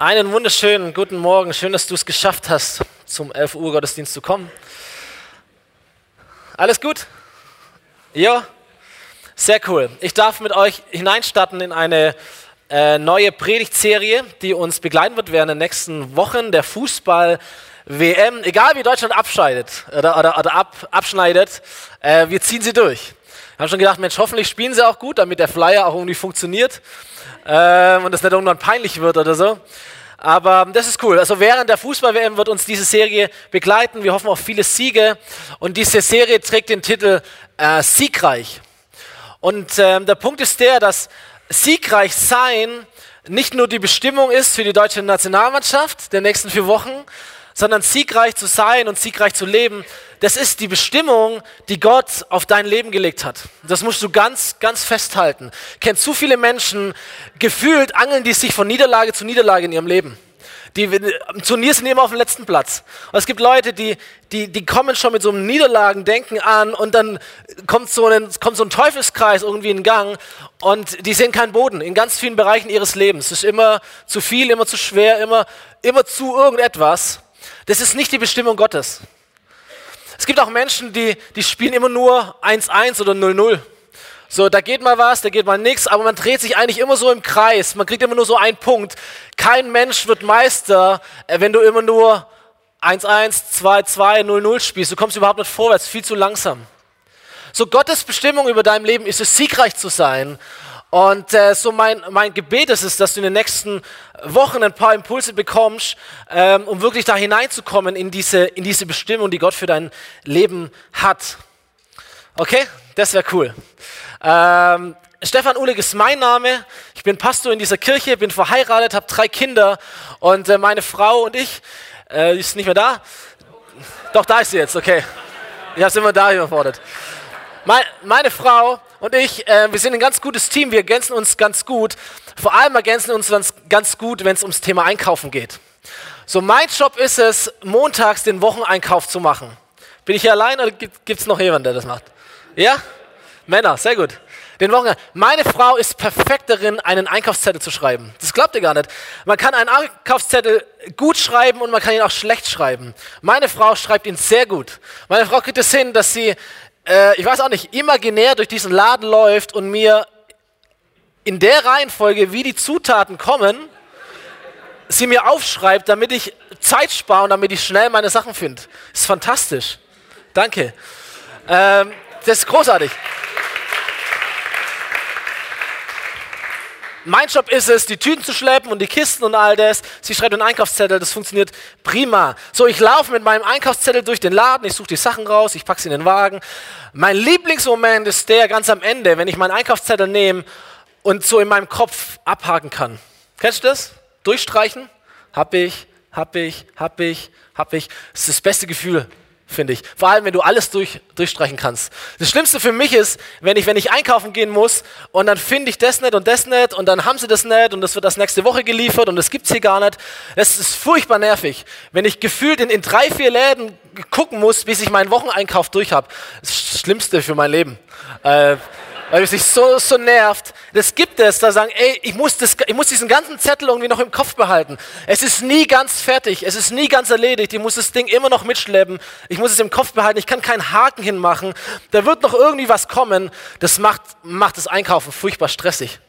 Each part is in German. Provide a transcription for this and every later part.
Einen wunderschönen guten Morgen. Schön, dass du es geschafft hast, zum 11 Uhr Gottesdienst zu kommen. Alles gut? Ja? Sehr cool. Ich darf mit euch hineinstarten in eine äh, neue Predigtserie, die uns begleiten wird während den nächsten Wochen. Der Fußball WM, egal wie Deutschland abscheidet oder, oder, oder ab, abschneidet, äh, wir ziehen sie durch. Haben schon gedacht, Mensch, hoffentlich spielen sie auch gut, damit der Flyer auch irgendwie funktioniert äh, und es nicht irgendwann peinlich wird oder so. Aber das ist cool. Also während der Fußball-WM wird uns diese Serie begleiten. Wir hoffen auf viele Siege. Und diese Serie trägt den Titel äh, Siegreich. Und äh, der Punkt ist der, dass siegreich sein nicht nur die Bestimmung ist für die deutsche Nationalmannschaft der nächsten vier Wochen, sondern siegreich zu sein und siegreich zu leben, das ist die Bestimmung, die Gott auf dein Leben gelegt hat. Das musst du ganz, ganz festhalten. Kennt zu viele Menschen, gefühlt angeln die sich von Niederlage zu Niederlage in ihrem Leben. Die im Turnier sind immer auf dem letzten Platz. Und es gibt Leute, die, die, die kommen schon mit so einem Niederlagendenken an und dann kommt so, ein, kommt so ein Teufelskreis irgendwie in Gang und die sehen keinen Boden in ganz vielen Bereichen ihres Lebens. Es ist immer zu viel, immer zu schwer, immer, immer zu irgendetwas. Das ist nicht die Bestimmung Gottes. Es gibt auch Menschen, die, die spielen immer nur 1-1 oder 0-0. So, da geht mal was, da geht mal nichts, aber man dreht sich eigentlich immer so im Kreis. Man kriegt immer nur so einen Punkt. Kein Mensch wird Meister, äh, wenn du immer nur 1-1, 2-2, 0-0 spielst. Du kommst überhaupt nicht vorwärts, viel zu langsam. So, Gottes Bestimmung über dein Leben ist es, siegreich zu sein und äh, so mein, mein Gebet ist es, dass du in den nächsten Wochen ein paar Impulse bekommst, ähm, um wirklich da hineinzukommen in diese, in diese Bestimmung, die Gott für dein Leben hat. Okay, das wäre cool. Ähm, Stefan Uhlig ist mein Name. Ich bin Pastor in dieser Kirche, bin verheiratet, habe drei Kinder und äh, meine Frau und ich, äh, ist nicht mehr da. Doch, da ist sie jetzt, okay. Ich habe sie immer da überfordert. Meine, meine Frau und ich, äh, wir sind ein ganz gutes Team, wir ergänzen uns ganz gut. Vor allem ergänzen uns ganz, gut, wenn es ums Thema Einkaufen geht. So, mein Job ist es, montags den Wocheneinkauf zu machen. Bin ich hier allein oder gibt es noch jemanden, der das macht? Ja? Männer, sehr gut. Den Wochen. Meine Frau ist perfekt darin, einen Einkaufszettel zu schreiben. Das glaubt ihr gar nicht. Man kann einen Einkaufszettel gut schreiben und man kann ihn auch schlecht schreiben. Meine Frau schreibt ihn sehr gut. Meine Frau kriegt es hin, dass sie äh, ich weiß auch nicht, imaginär durch diesen Laden läuft und mir in der Reihenfolge, wie die Zutaten kommen, sie mir aufschreibt, damit ich Zeit spare und damit ich schnell meine Sachen finde. Ist fantastisch. Danke. Ähm, das ist großartig. Mein Job ist es, die Tüten zu schleppen und die Kisten und all das. Sie schreibt einen Einkaufszettel, das funktioniert prima. So, ich laufe mit meinem Einkaufszettel durch den Laden, ich suche die Sachen raus, ich packe sie in den Wagen. Mein Lieblingsmoment ist der ganz am Ende, wenn ich meinen Einkaufszettel nehme und so in meinem Kopf abhaken kann. Kennst du das? Durchstreichen? Hab ich, hab ich, hab ich, hab ich. Das ist das beste Gefühl finde ich. Vor allem, wenn du alles durch, durchstreichen kannst. Das Schlimmste für mich ist, wenn ich, wenn ich einkaufen gehen muss und dann finde ich das nicht und das nicht und dann haben sie das nicht und das wird das nächste Woche geliefert und das gibt es hier gar nicht. Das ist furchtbar nervig. Wenn ich gefühlt in, in drei, vier Läden gucken muss, bis ich meinen Wocheneinkauf durch habe. Das Schlimmste für mein Leben. Äh, weil es sich so, so nervt. Das gibt es, da sagen, ey, ich muss, das, ich muss diesen ganzen Zettel irgendwie noch im Kopf behalten. Es ist nie ganz fertig, es ist nie ganz erledigt, ich muss das Ding immer noch mitschleppen, ich muss es im Kopf behalten, ich kann keinen Haken hinmachen, da wird noch irgendwie was kommen. Das macht, macht das Einkaufen furchtbar stressig.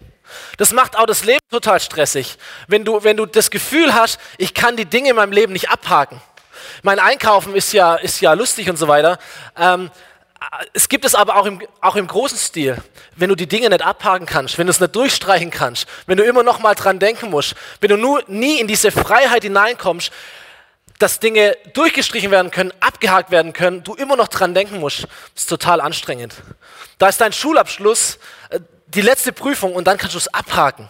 Das macht auch das Leben total stressig, wenn du, wenn du das Gefühl hast, ich kann die Dinge in meinem Leben nicht abhaken. Mein Einkaufen ist ja, ist ja lustig und so weiter. Ähm, es gibt es aber auch im, auch im großen Stil. Wenn du die Dinge nicht abhaken kannst, wenn du es nicht durchstreichen kannst, wenn du immer noch mal dran denken musst, wenn du nur, nie in diese Freiheit hineinkommst, dass Dinge durchgestrichen werden können, abgehakt werden können, du immer noch dran denken musst, ist total anstrengend. Da ist dein Schulabschluss, äh, die letzte Prüfung und dann kannst du es abhaken.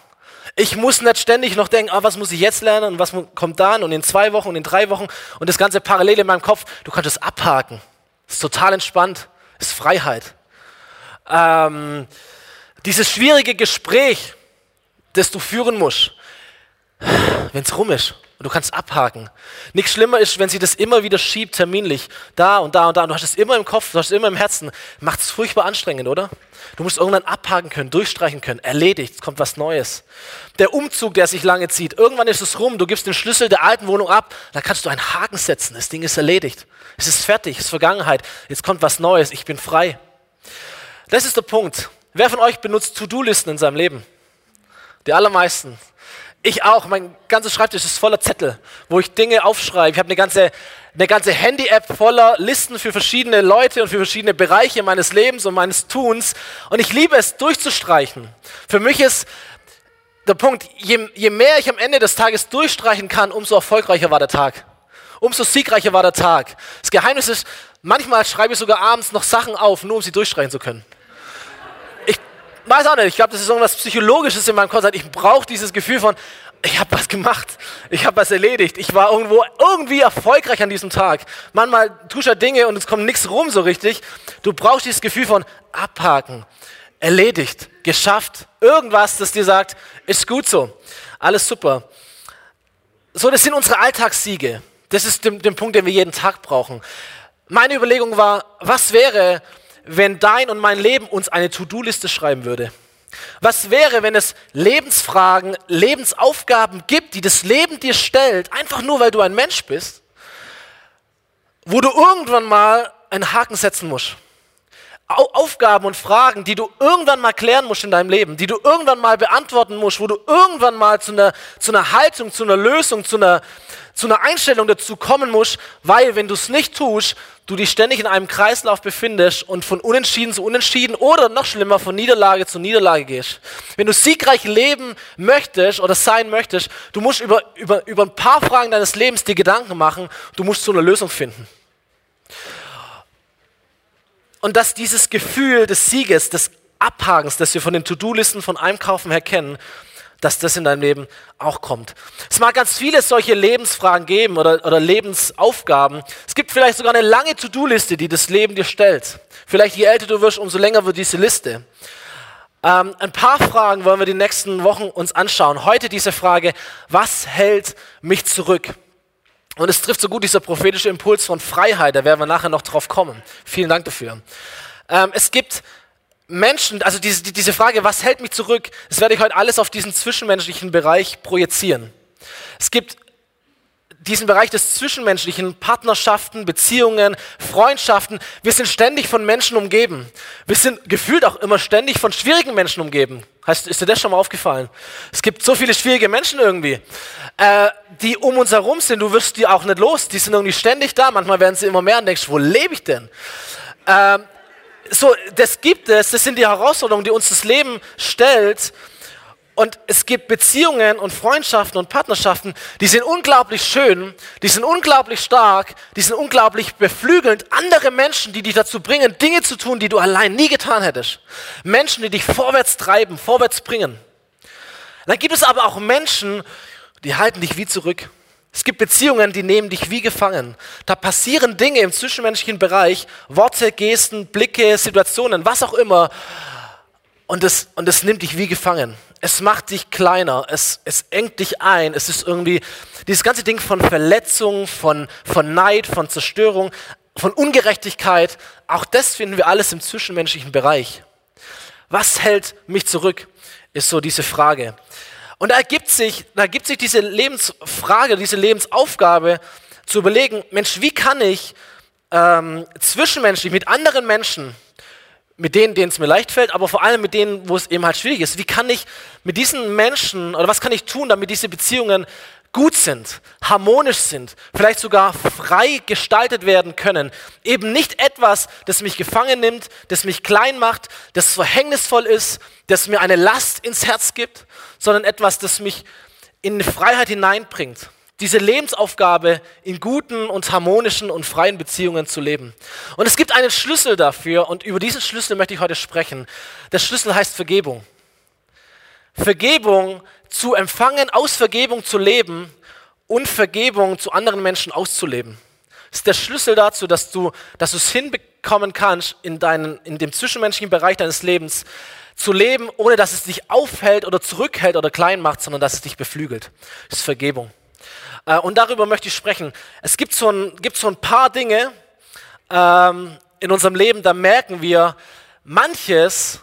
Ich muss nicht ständig noch denken, oh, was muss ich jetzt lernen und was kommt dann und in zwei Wochen und in drei Wochen und das Ganze parallel in meinem Kopf. Du kannst es abhaken. Das ist total entspannt ist Freiheit. Ähm, dieses schwierige Gespräch, das du führen musst, wenn es rum ist, Und du kannst abhaken. Nichts schlimmer ist, wenn sie das immer wieder schiebt, terminlich. Da und da und da. Und du hast es immer im Kopf, du hast es immer im Herzen. Macht es furchtbar anstrengend, oder? Du musst irgendwann abhaken können, durchstreichen können. Erledigt, es kommt was Neues. Der Umzug, der sich lange zieht. Irgendwann ist es rum, du gibst den Schlüssel der alten Wohnung ab. Dann kannst du einen Haken setzen. Das Ding ist erledigt. Es ist fertig, es ist Vergangenheit. Jetzt kommt was Neues. Ich bin frei. Das ist der Punkt. Wer von euch benutzt To-Do-Listen in seinem Leben? Die allermeisten. Ich auch. Mein ganzer Schreibtisch ist voller Zettel, wo ich Dinge aufschreibe. Ich habe eine ganze, eine ganze Handy-App voller Listen für verschiedene Leute und für verschiedene Bereiche meines Lebens und meines Tuns. Und ich liebe es, durchzustreichen. Für mich ist der Punkt, je, je mehr ich am Ende des Tages durchstreichen kann, umso erfolgreicher war der Tag. Umso siegreicher war der Tag. Das Geheimnis ist, manchmal schreibe ich sogar abends noch Sachen auf, nur um sie durchstreichen zu können weiß auch nicht, ich glaube, das ist irgendwas Psychologisches in meinem Kopf. Ich brauche dieses Gefühl von, ich habe was gemacht, ich habe was erledigt, ich war irgendwo irgendwie erfolgreich an diesem Tag. Manchmal tust du Dinge und es kommt nichts rum so richtig. Du brauchst dieses Gefühl von abhaken, erledigt, geschafft, irgendwas, das dir sagt, ist gut so, alles super. So, das sind unsere Alltagssiege. Das ist der Punkt, den wir jeden Tag brauchen. Meine Überlegung war, was wäre, wenn dein und mein Leben uns eine To-Do-Liste schreiben würde? Was wäre, wenn es Lebensfragen, Lebensaufgaben gibt, die das Leben dir stellt, einfach nur weil du ein Mensch bist, wo du irgendwann mal einen Haken setzen musst? Aufgaben und Fragen, die du irgendwann mal klären musst in deinem Leben, die du irgendwann mal beantworten musst, wo du irgendwann mal zu einer, zu einer Haltung, zu einer Lösung, zu einer, zu einer Einstellung dazu kommen musst, weil wenn du es nicht tust, du dich ständig in einem Kreislauf befindest und von Unentschieden zu Unentschieden oder noch schlimmer von Niederlage zu Niederlage gehst. Wenn du siegreich leben möchtest oder sein möchtest, du musst über, über, über ein paar Fragen deines Lebens dir Gedanken machen, du musst zu einer Lösung finden. Und dass dieses Gefühl des Sieges, des Abhakens, das wir von den To-Do-Listen von Einkaufen her kennen, dass das in deinem Leben auch kommt. Es mag ganz viele solche Lebensfragen geben oder, oder Lebensaufgaben. Es gibt vielleicht sogar eine lange To-Do-Liste, die das Leben dir stellt. Vielleicht je älter du wirst, umso länger wird diese Liste. Ähm, ein paar Fragen wollen wir die nächsten Wochen uns anschauen. Heute diese Frage, was hält mich zurück? Und es trifft so gut dieser prophetische Impuls von Freiheit, da werden wir nachher noch drauf kommen. Vielen Dank dafür. Ähm, es gibt Menschen, also diese, diese Frage, was hält mich zurück, das werde ich heute alles auf diesen zwischenmenschlichen Bereich projizieren. Es gibt diesen Bereich des Zwischenmenschlichen, Partnerschaften, Beziehungen, Freundschaften. Wir sind ständig von Menschen umgeben. Wir sind gefühlt auch immer ständig von schwierigen Menschen umgeben. Heißt, ist dir das schon mal aufgefallen? Es gibt so viele schwierige Menschen irgendwie, äh, die um uns herum sind. Du wirst die auch nicht los. Die sind irgendwie ständig da. Manchmal werden sie immer mehr und denkst, wo lebe ich denn? Äh, so, das gibt es. Das sind die Herausforderungen, die uns das Leben stellt. Und es gibt Beziehungen und Freundschaften und Partnerschaften, die sind unglaublich schön, die sind unglaublich stark, die sind unglaublich beflügelnd. Andere Menschen, die dich dazu bringen, Dinge zu tun, die du allein nie getan hättest. Menschen, die dich vorwärts treiben, vorwärts bringen. Dann gibt es aber auch Menschen, die halten dich wie zurück. Es gibt Beziehungen, die nehmen dich wie gefangen. Da passieren Dinge im zwischenmenschlichen Bereich, Worte, Gesten, Blicke, Situationen, was auch immer. Und es, und es nimmt dich wie gefangen es macht dich kleiner, es, es engt dich ein, es ist irgendwie dieses ganze Ding von Verletzung, von, von Neid, von Zerstörung, von Ungerechtigkeit, auch das finden wir alles im zwischenmenschlichen Bereich. Was hält mich zurück, ist so diese Frage. Und da ergibt sich, da ergibt sich diese Lebensfrage, diese Lebensaufgabe zu überlegen, Mensch, wie kann ich ähm, zwischenmenschlich mit anderen Menschen mit denen, denen es mir leicht fällt, aber vor allem mit denen, wo es eben halt schwierig ist. Wie kann ich mit diesen Menschen oder was kann ich tun, damit diese Beziehungen gut sind, harmonisch sind, vielleicht sogar frei gestaltet werden können. Eben nicht etwas, das mich gefangen nimmt, das mich klein macht, das verhängnisvoll ist, das mir eine Last ins Herz gibt, sondern etwas, das mich in Freiheit hineinbringt diese Lebensaufgabe in guten und harmonischen und freien Beziehungen zu leben. Und es gibt einen Schlüssel dafür und über diesen Schlüssel möchte ich heute sprechen. Der Schlüssel heißt Vergebung. Vergebung zu empfangen, aus Vergebung zu leben und Vergebung zu anderen Menschen auszuleben. Das ist der Schlüssel dazu, dass du, dass du es hinbekommen kannst, in, deinen, in dem zwischenmenschlichen Bereich deines Lebens zu leben, ohne dass es dich aufhält oder zurückhält oder klein macht, sondern dass es dich beflügelt. Das ist Vergebung. Äh, und darüber möchte ich sprechen. Es gibt so ein, gibt so ein paar Dinge ähm, in unserem Leben, da merken wir, manches,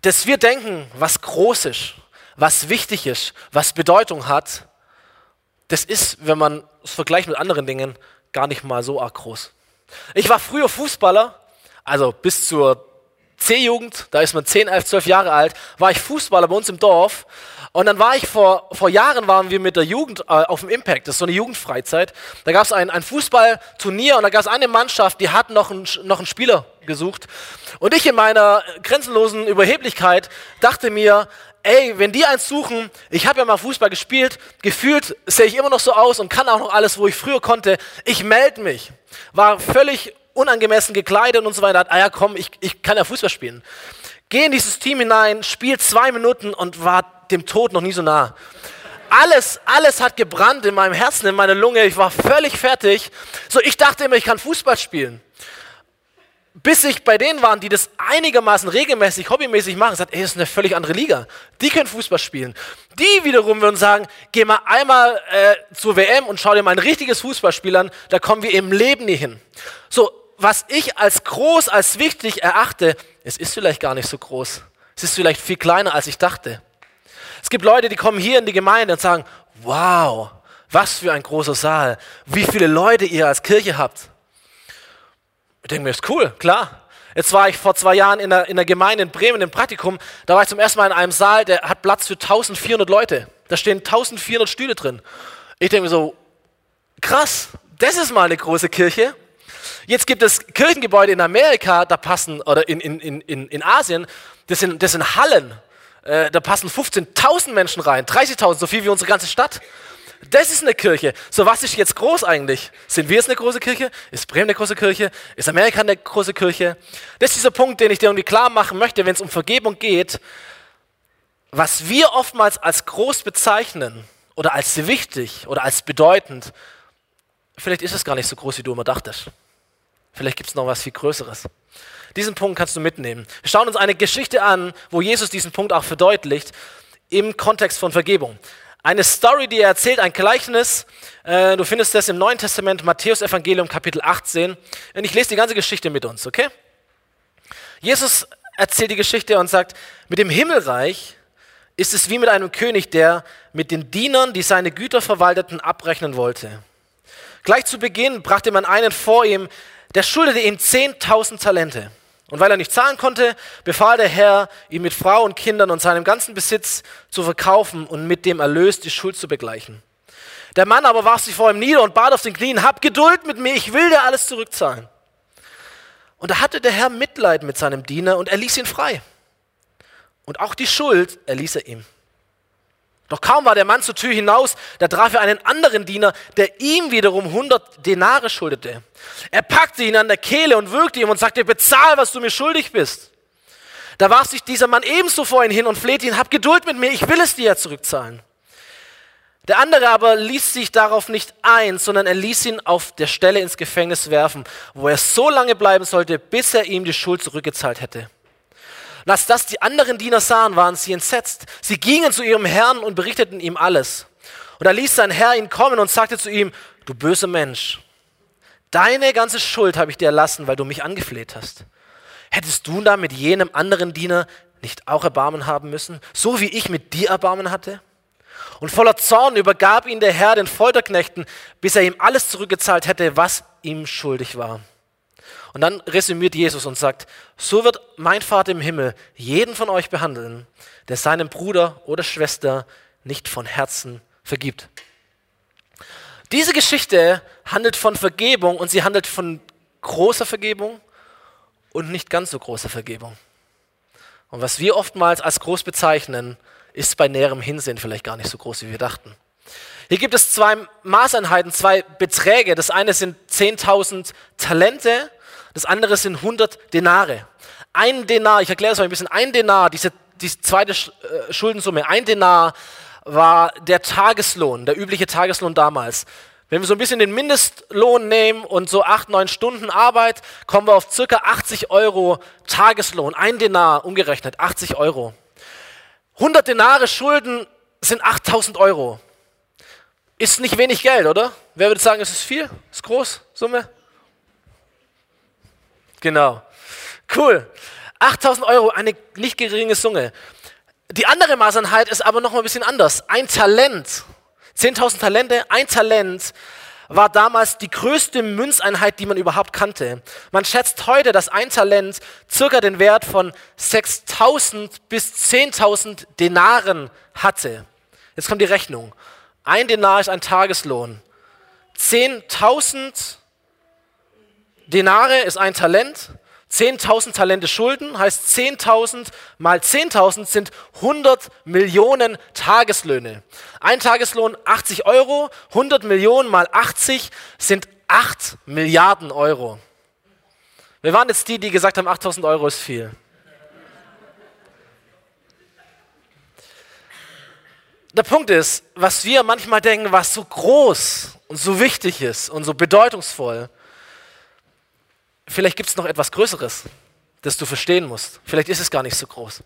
dass wir denken, was groß ist, was wichtig ist, was Bedeutung hat, das ist, wenn man es vergleicht mit anderen Dingen, gar nicht mal so arg groß. Ich war früher Fußballer, also bis zur C-Jugend, da ist man 10, 11, 12 Jahre alt, war ich Fußballer bei uns im Dorf. Und dann war ich vor, vor Jahren, waren wir mit der Jugend äh, auf dem Impact, das ist so eine Jugendfreizeit. Da gab es ein, ein Fußballturnier und da gab es eine Mannschaft, die hat noch einen, noch einen Spieler gesucht. Und ich in meiner grenzenlosen Überheblichkeit dachte mir, ey, wenn die eins suchen, ich habe ja mal Fußball gespielt, gefühlt sehe ich immer noch so aus und kann auch noch alles, wo ich früher konnte. Ich melde mich. War völlig unangemessen gekleidet und so weiter. Ah ja, komm, ich, ich kann ja Fußball spielen. Geh in dieses Team hinein, spiel zwei Minuten und war dem Tod noch nie so nah. Alles, alles hat gebrannt in meinem Herzen, in meiner Lunge. Ich war völlig fertig. So, ich dachte immer, ich kann Fußball spielen bis ich bei denen waren, die das einigermaßen regelmäßig, hobbymäßig machen, sagt, ey, das ist eine völlig andere Liga. Die können Fußball spielen. Die wiederum würden sagen, geh mal einmal äh, zur WM und schau dir mal ein richtiges Fußballspiel an, da kommen wir im Leben nie hin. So, was ich als groß, als wichtig erachte, es ist vielleicht gar nicht so groß. Es ist vielleicht viel kleiner, als ich dachte. Es gibt Leute, die kommen hier in die Gemeinde und sagen, wow, was für ein großer Saal, wie viele Leute ihr als Kirche habt. Ich denke mir, ist cool, klar. Jetzt war ich vor zwei Jahren in der, in der Gemeinde in Bremen im Praktikum. Da war ich zum ersten Mal in einem Saal, der hat Platz für 1400 Leute. Da stehen 1400 Stühle drin. Ich denke mir so, krass, das ist mal eine große Kirche. Jetzt gibt es Kirchengebäude in Amerika, da passen, oder in, in, in, in Asien, das sind, das sind Hallen. Äh, da passen 15.000 Menschen rein, 30.000, so viel wie unsere ganze Stadt. Das ist eine Kirche. So, was ist jetzt groß eigentlich? Sind wir jetzt eine große Kirche? Ist Bremen eine große Kirche? Ist Amerika eine große Kirche? Das ist dieser Punkt, den ich dir irgendwie klar machen möchte, wenn es um Vergebung geht. Was wir oftmals als groß bezeichnen oder als wichtig oder als bedeutend, vielleicht ist es gar nicht so groß, wie du immer dachtest. Vielleicht gibt es noch was viel Größeres. Diesen Punkt kannst du mitnehmen. Wir schauen uns eine Geschichte an, wo Jesus diesen Punkt auch verdeutlicht im Kontext von Vergebung. Eine Story, die er erzählt, ein Gleichnis. Äh, du findest das im Neuen Testament, Matthäus Evangelium, Kapitel 18. Und ich lese die ganze Geschichte mit uns, okay? Jesus erzählt die Geschichte und sagt, mit dem Himmelreich ist es wie mit einem König, der mit den Dienern, die seine Güter verwalteten, abrechnen wollte. Gleich zu Beginn brachte man einen vor ihm, der schuldete ihm 10.000 Talente. Und weil er nicht zahlen konnte, befahl der Herr, ihn mit Frau und Kindern und seinem ganzen Besitz zu verkaufen und mit dem Erlös die Schuld zu begleichen. Der Mann aber warf sich vor ihm nieder und bat auf den Knien, hab Geduld mit mir, ich will dir alles zurückzahlen. Und da hatte der Herr Mitleid mit seinem Diener und er ließ ihn frei. Und auch die Schuld erließ er ihm. Doch kaum war der Mann zur Tür hinaus, da traf er einen anderen Diener, der ihm wiederum 100 Denare schuldete. Er packte ihn an der Kehle und würgte ihm und sagte, bezahl, was du mir schuldig bist. Da warf sich dieser Mann ebenso vor ihn hin und flehte ihn, hab Geduld mit mir, ich will es dir ja zurückzahlen. Der andere aber ließ sich darauf nicht ein, sondern er ließ ihn auf der Stelle ins Gefängnis werfen, wo er so lange bleiben sollte, bis er ihm die Schuld zurückgezahlt hätte. Und als das die anderen Diener sahen, waren sie entsetzt. Sie gingen zu ihrem Herrn und berichteten ihm alles. Und da ließ sein Herr ihn kommen und sagte zu ihm, du böser Mensch, deine ganze Schuld habe ich dir erlassen, weil du mich angefleht hast. Hättest du da mit jenem anderen Diener nicht auch Erbarmen haben müssen, so wie ich mit dir Erbarmen hatte? Und voller Zorn übergab ihn der Herr den Folterknechten, bis er ihm alles zurückgezahlt hätte, was ihm schuldig war. Und dann resümiert Jesus und sagt, so wird mein Vater im Himmel jeden von euch behandeln, der seinem Bruder oder Schwester nicht von Herzen vergibt. Diese Geschichte handelt von Vergebung und sie handelt von großer Vergebung und nicht ganz so großer Vergebung. Und was wir oftmals als groß bezeichnen, ist bei näherem Hinsehen vielleicht gar nicht so groß, wie wir dachten. Hier gibt es zwei Maßeinheiten, zwei Beträge. Das eine sind 10.000 Talente das andere sind 100 Denare. Ein Denar, ich erkläre es euch ein bisschen, ein Denar, diese, diese zweite äh, Schuldensumme, ein Denar war der Tageslohn, der übliche Tageslohn damals. Wenn wir so ein bisschen den Mindestlohn nehmen und so acht, neun Stunden Arbeit, kommen wir auf circa 80 Euro Tageslohn. Ein Denar umgerechnet, 80 Euro. 100 Denare Schulden sind 8000 Euro. Ist nicht wenig Geld, oder? Wer würde sagen, es ist viel? Ist groß? Summe? Genau. Cool. 8000 Euro, eine nicht geringe Summe. Die andere Maßeinheit ist aber noch mal ein bisschen anders. Ein Talent, 10.000 Talente, ein Talent war damals die größte Münzeinheit, die man überhaupt kannte. Man schätzt heute, dass ein Talent circa den Wert von 6.000 bis 10.000 Denaren hatte. Jetzt kommt die Rechnung. Ein Denar ist ein Tageslohn. 10.000 Denare ist ein Talent. 10.000 Talente Schulden heißt 10.000 mal 10.000 sind 100 Millionen Tageslöhne. Ein Tageslohn 80 Euro, 100 Millionen mal 80 sind 8 Milliarden Euro. Wir waren jetzt die, die gesagt haben, 8.000 Euro ist viel. Der Punkt ist, was wir manchmal denken, was so groß und so wichtig ist und so bedeutungsvoll, vielleicht gibt es noch etwas Größeres, das du verstehen musst. Vielleicht ist es gar nicht so groß.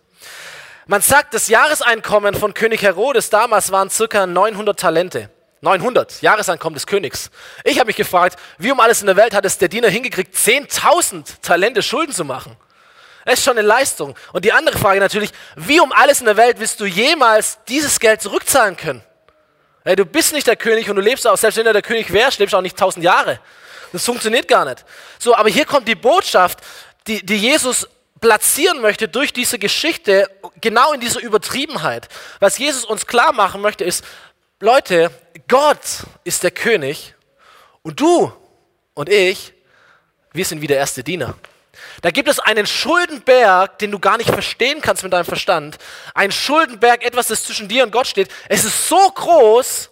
Man sagt, das Jahreseinkommen von König Herodes damals waren circa 900 Talente. 900, Jahreseinkommen des Königs. Ich habe mich gefragt, wie um alles in der Welt hat es der Diener hingekriegt, 10.000 Talente Schulden zu machen? Das ist schon eine Leistung. Und die andere Frage natürlich, wie um alles in der Welt willst du jemals dieses Geld zurückzahlen können? Hey, du bist nicht der König und du lebst auch, selbst wenn du der König wärst, lebst du auch nicht 1000 Jahre. Das funktioniert gar nicht. So, aber hier kommt die Botschaft, die, die Jesus platzieren möchte durch diese Geschichte, genau in dieser Übertriebenheit. Was Jesus uns klar machen möchte, ist, Leute, Gott ist der König und du und ich, wir sind wie der erste Diener. Da gibt es einen Schuldenberg, den du gar nicht verstehen kannst mit deinem Verstand. Ein Schuldenberg, etwas, das zwischen dir und Gott steht. Es ist so groß,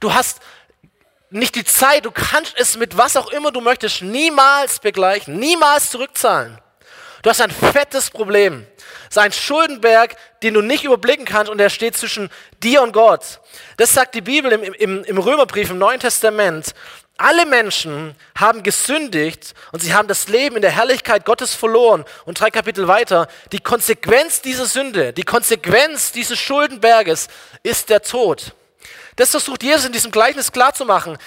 du hast nicht die Zeit, du kannst es mit was auch immer du möchtest niemals begleichen, niemals zurückzahlen. Du hast ein fettes Problem. Es ist ein Schuldenberg, den du nicht überblicken kannst und der steht zwischen dir und Gott. Das sagt die Bibel im, im, im Römerbrief im Neuen Testament. Alle Menschen haben gesündigt und sie haben das Leben in der Herrlichkeit Gottes verloren. Und drei Kapitel weiter, die Konsequenz dieser Sünde, die Konsequenz dieses Schuldenberges ist der Tod. Das versucht Jesus in diesem Gleichnis klarzumachen.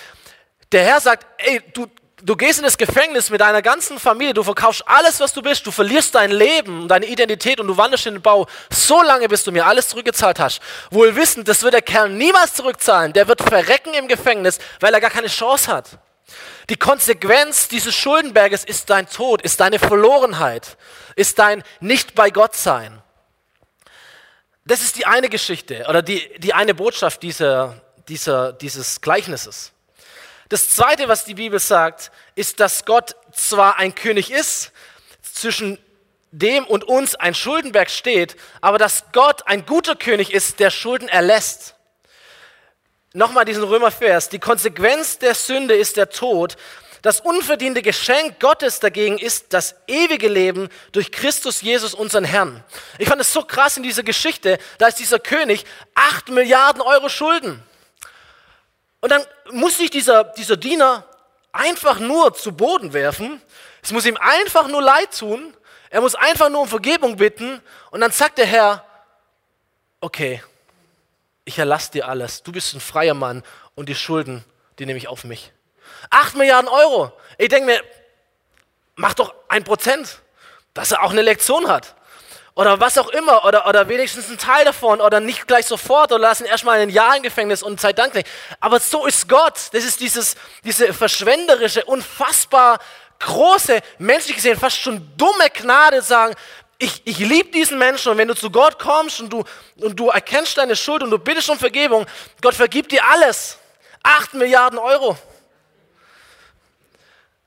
Der Herr sagt, ey, du, du gehst in das Gefängnis mit deiner ganzen Familie, du verkaufst alles, was du bist, du verlierst dein Leben, deine Identität und du wanderst in den Bau, so lange, bis du mir alles zurückgezahlt hast. Wohl wissend, das wird der Kerl niemals zurückzahlen. Der wird verrecken im Gefängnis, weil er gar keine Chance hat. Die Konsequenz dieses Schuldenberges ist dein Tod, ist deine Verlorenheit, ist dein Nicht bei Gott sein. Das ist die eine Geschichte oder die, die eine Botschaft dieser, dieser, dieses Gleichnisses. Das zweite, was die Bibel sagt, ist, dass Gott zwar ein König ist, zwischen dem und uns ein Schuldenberg steht, aber dass Gott ein guter König ist, der Schulden erlässt. Nochmal diesen Römervers. Die Konsequenz der Sünde ist der Tod, das unverdiente Geschenk Gottes dagegen ist das ewige Leben durch Christus Jesus, unseren Herrn. Ich fand es so krass in dieser Geschichte, da ist dieser König 8 Milliarden Euro Schulden. Und dann muss sich dieser, dieser Diener einfach nur zu Boden werfen. Es muss ihm einfach nur leid tun. Er muss einfach nur um Vergebung bitten. Und dann sagt der Herr, okay, ich erlasse dir alles. Du bist ein freier Mann und die Schulden, die nehme ich auf mich. 8 Milliarden Euro. Ich denke mir, mach doch ein Prozent, dass er auch eine Lektion hat. Oder was auch immer, oder, oder wenigstens ein Teil davon, oder nicht gleich sofort, oder lassen erstmal ein Jahr im Gefängnis und sei dankbar. Aber so ist Gott. Das ist dieses, diese verschwenderische, unfassbar große, menschlich gesehen fast schon dumme Gnade, sagen, ich, ich liebe diesen Menschen und wenn du zu Gott kommst und du, und du erkennst deine Schuld und du bittest um Vergebung, Gott vergibt dir alles. 8 Milliarden Euro.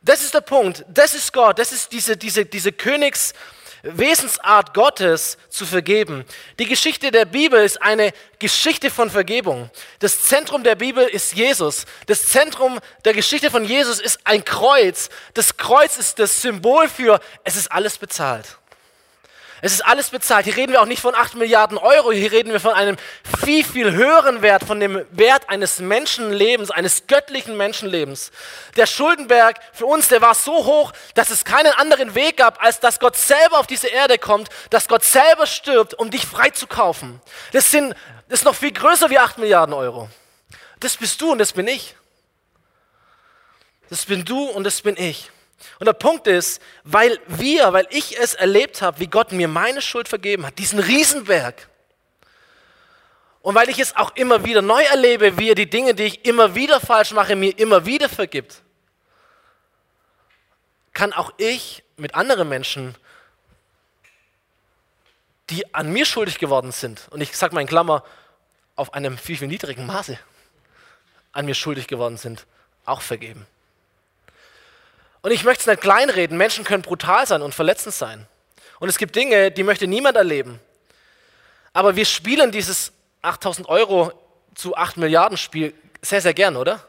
Das ist der Punkt. Das ist Gott. Das ist diese, diese, diese Königswesensart Gottes zu vergeben. Die Geschichte der Bibel ist eine Geschichte von Vergebung. Das Zentrum der Bibel ist Jesus. Das Zentrum der Geschichte von Jesus ist ein Kreuz. Das Kreuz ist das Symbol für, es ist alles bezahlt. Es ist alles bezahlt. Hier reden wir auch nicht von 8 Milliarden Euro, hier reden wir von einem viel, viel höheren Wert, von dem Wert eines Menschenlebens, eines göttlichen Menschenlebens. Der Schuldenberg für uns, der war so hoch, dass es keinen anderen Weg gab, als dass Gott selber auf diese Erde kommt, dass Gott selber stirbt, um dich freizukaufen. Das, sind, das ist noch viel größer wie 8 Milliarden Euro. Das bist du und das bin ich. Das bin du und das bin ich. Und der Punkt ist, weil wir, weil ich es erlebt habe, wie Gott mir meine Schuld vergeben hat, diesen Riesenberg, und weil ich es auch immer wieder neu erlebe, wie er die Dinge, die ich immer wieder falsch mache, mir immer wieder vergibt, kann auch ich mit anderen Menschen, die an mir schuldig geworden sind, und ich sage mal in Klammer, auf einem viel, viel niedrigen Maße an mir schuldig geworden sind, auch vergeben. Und ich möchte es nicht kleinreden. Menschen können brutal sein und verletzend sein. Und es gibt Dinge, die möchte niemand erleben. Aber wir spielen dieses 8000 Euro zu 8 Milliarden Spiel sehr, sehr gern, oder?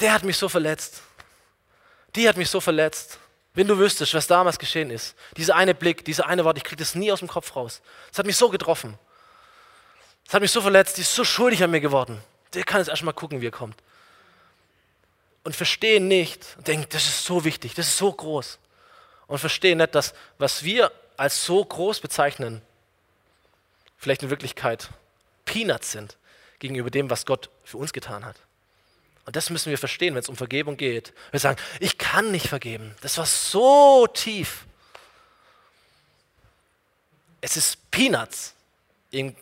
Der hat mich so verletzt. Die hat mich so verletzt. Wenn du wüsstest, was damals geschehen ist. Dieser eine Blick, diese eine Wort, ich kriege das nie aus dem Kopf raus. Das hat mich so getroffen. Das hat mich so verletzt, die ist so schuldig an mir geworden. Der kann jetzt erst mal gucken, wie er kommt und verstehen nicht und denken, das ist so wichtig, das ist so groß. Und verstehen nicht, dass was wir als so groß bezeichnen, vielleicht in Wirklichkeit Peanuts sind gegenüber dem, was Gott für uns getan hat. Und das müssen wir verstehen, wenn es um Vergebung geht. Wir sagen, ich kann nicht vergeben. Das war so tief. Es ist Peanuts im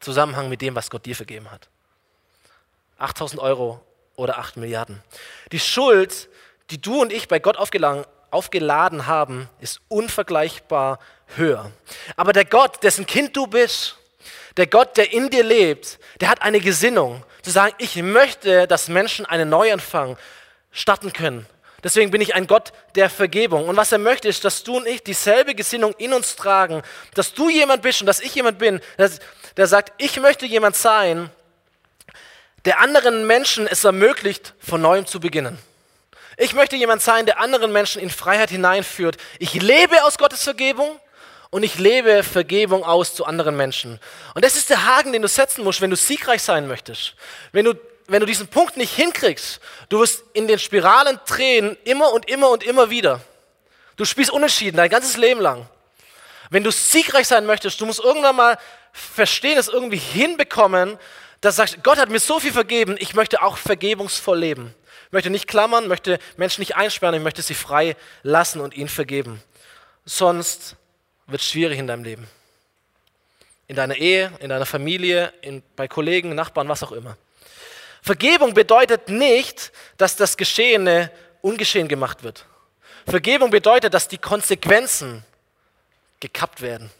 Zusammenhang mit dem, was Gott dir vergeben hat. 8000 Euro oder 8 Milliarden. Die Schuld, die du und ich bei Gott aufgeladen, aufgeladen haben, ist unvergleichbar höher. Aber der Gott, dessen Kind du bist, der Gott, der in dir lebt, der hat eine Gesinnung, zu sagen, ich möchte, dass Menschen einen Neuanfang starten können. Deswegen bin ich ein Gott der Vergebung. Und was er möchte, ist, dass du und ich dieselbe Gesinnung in uns tragen, dass du jemand bist und dass ich jemand bin, der sagt, ich möchte jemand sein, der anderen Menschen es ermöglicht, von neuem zu beginnen. Ich möchte jemand sein, der anderen Menschen in Freiheit hineinführt. Ich lebe aus Gottes Vergebung und ich lebe Vergebung aus zu anderen Menschen. Und das ist der Haken, den du setzen musst, wenn du siegreich sein möchtest. Wenn du, wenn du diesen Punkt nicht hinkriegst, du wirst in den Spiralen drehen, immer und immer und immer wieder. Du spielst unentschieden dein ganzes Leben lang. Wenn du siegreich sein möchtest, du musst irgendwann mal verstehen, es irgendwie hinbekommen, dass du sagst, Gott hat mir so viel vergeben, ich möchte auch vergebungsvoll leben. Ich möchte nicht klammern, möchte Menschen nicht einsperren, ich möchte sie frei lassen und ihnen vergeben. Sonst wird es schwierig in deinem Leben. In deiner Ehe, in deiner Familie, in, bei Kollegen, Nachbarn, was auch immer. Vergebung bedeutet nicht, dass das Geschehene ungeschehen gemacht wird. Vergebung bedeutet, dass die Konsequenzen gekappt werden.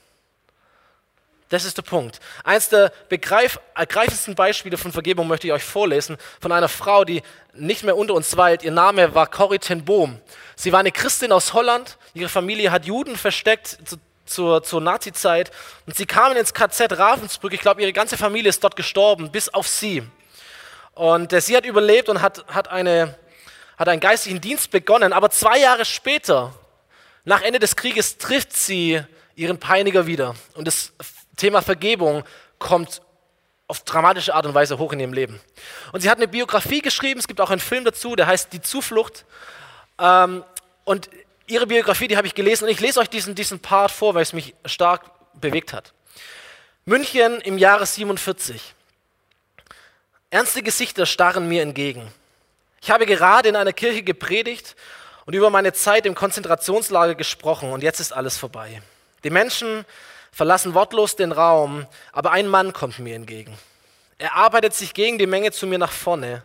Das ist der Punkt. Eins der begreif, ergreifendsten Beispiele von Vergebung möchte ich euch vorlesen, von einer Frau, die nicht mehr unter uns weilt. Ihr Name war Corrie ten Boom. Sie war eine Christin aus Holland. Ihre Familie hat Juden versteckt zu, zur, zur Nazi-Zeit. Und sie kamen ins KZ Ravensbrück. Ich glaube, ihre ganze Familie ist dort gestorben, bis auf sie. Und äh, sie hat überlebt und hat, hat, eine, hat einen geistlichen Dienst begonnen. Aber zwei Jahre später, nach Ende des Krieges, trifft sie ihren Peiniger wieder. Und das Thema Vergebung kommt auf dramatische Art und Weise hoch in ihrem Leben. Und sie hat eine Biografie geschrieben, es gibt auch einen Film dazu, der heißt Die Zuflucht. Ähm, und ihre Biografie, die habe ich gelesen und ich lese euch diesen, diesen Part vor, weil es mich stark bewegt hat. München im Jahre 47. Ernste Gesichter starren mir entgegen. Ich habe gerade in einer Kirche gepredigt und über meine Zeit im Konzentrationslager gesprochen und jetzt ist alles vorbei. Die Menschen verlassen wortlos den Raum, aber ein Mann kommt mir entgegen. Er arbeitet sich gegen die Menge zu mir nach vorne.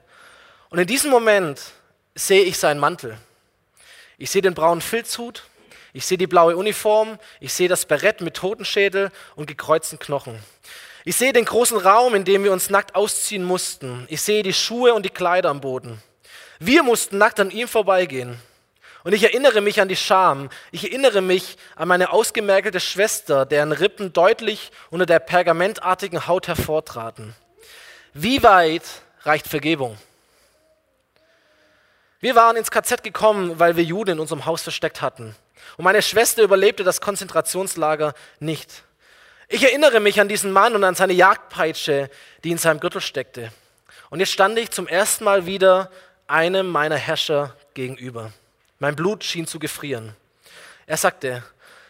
Und in diesem Moment sehe ich seinen Mantel. Ich sehe den braunen Filzhut, ich sehe die blaue Uniform, ich sehe das Barett mit Totenschädel und gekreuzten Knochen. Ich sehe den großen Raum, in dem wir uns nackt ausziehen mussten. Ich sehe die Schuhe und die Kleider am Boden. Wir mussten nackt an ihm vorbeigehen. Und ich erinnere mich an die Scham. Ich erinnere mich an meine ausgemergelte Schwester, deren Rippen deutlich unter der pergamentartigen Haut hervortraten. Wie weit reicht Vergebung? Wir waren ins KZ gekommen, weil wir Juden in unserem Haus versteckt hatten. Und meine Schwester überlebte das Konzentrationslager nicht. Ich erinnere mich an diesen Mann und an seine Jagdpeitsche, die in seinem Gürtel steckte. Und jetzt stand ich zum ersten Mal wieder einem meiner Herrscher gegenüber. Mein Blut schien zu gefrieren. Er sagte,